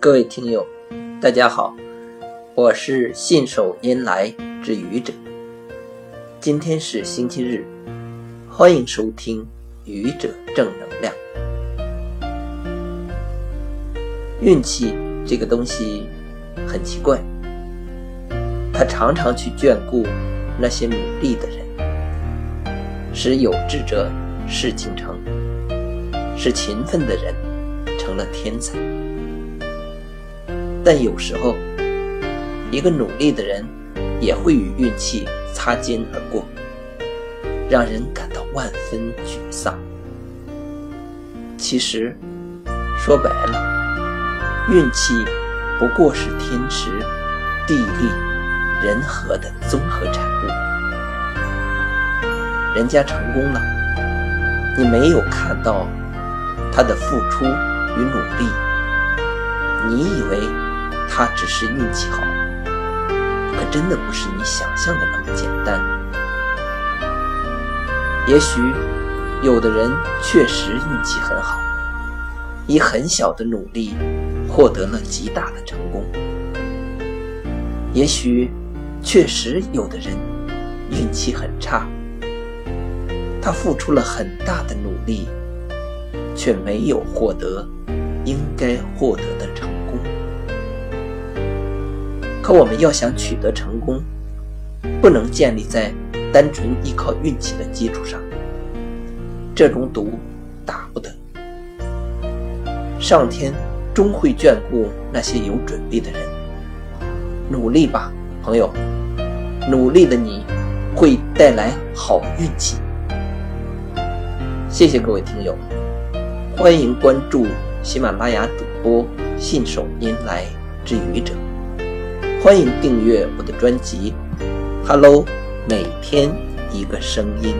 各位听友，大家好，我是信手拈来之愚者。今天是星期日，欢迎收听愚者正能量。运气这个东西很奇怪，它常常去眷顾那些努力的人，使有志者事竟成，使勤奋的人成了天才。但有时候，一个努力的人也会与运气擦肩而过，让人感到万分沮丧。其实，说白了，运气不过是天时、地利、人和的综合产物。人家成功了，你没有看到他的付出与努力，你以为？他只是运气好，可真的不是你想象的那么简单。也许有的人确实运气很好，以很小的努力获得了极大的成功；也许确实有的人运气很差，他付出了很大的努力，却没有获得应该获得的成。可我们要想取得成功，不能建立在单纯依靠运气的基础上。这种赌打不得。上天终会眷顾那些有准备的人。努力吧，朋友，努力的你会带来好运气。谢谢各位听友，欢迎关注喜马拉雅主播信手拈来之愚者。欢迎订阅我的专辑，《Hello》，每天一个声音。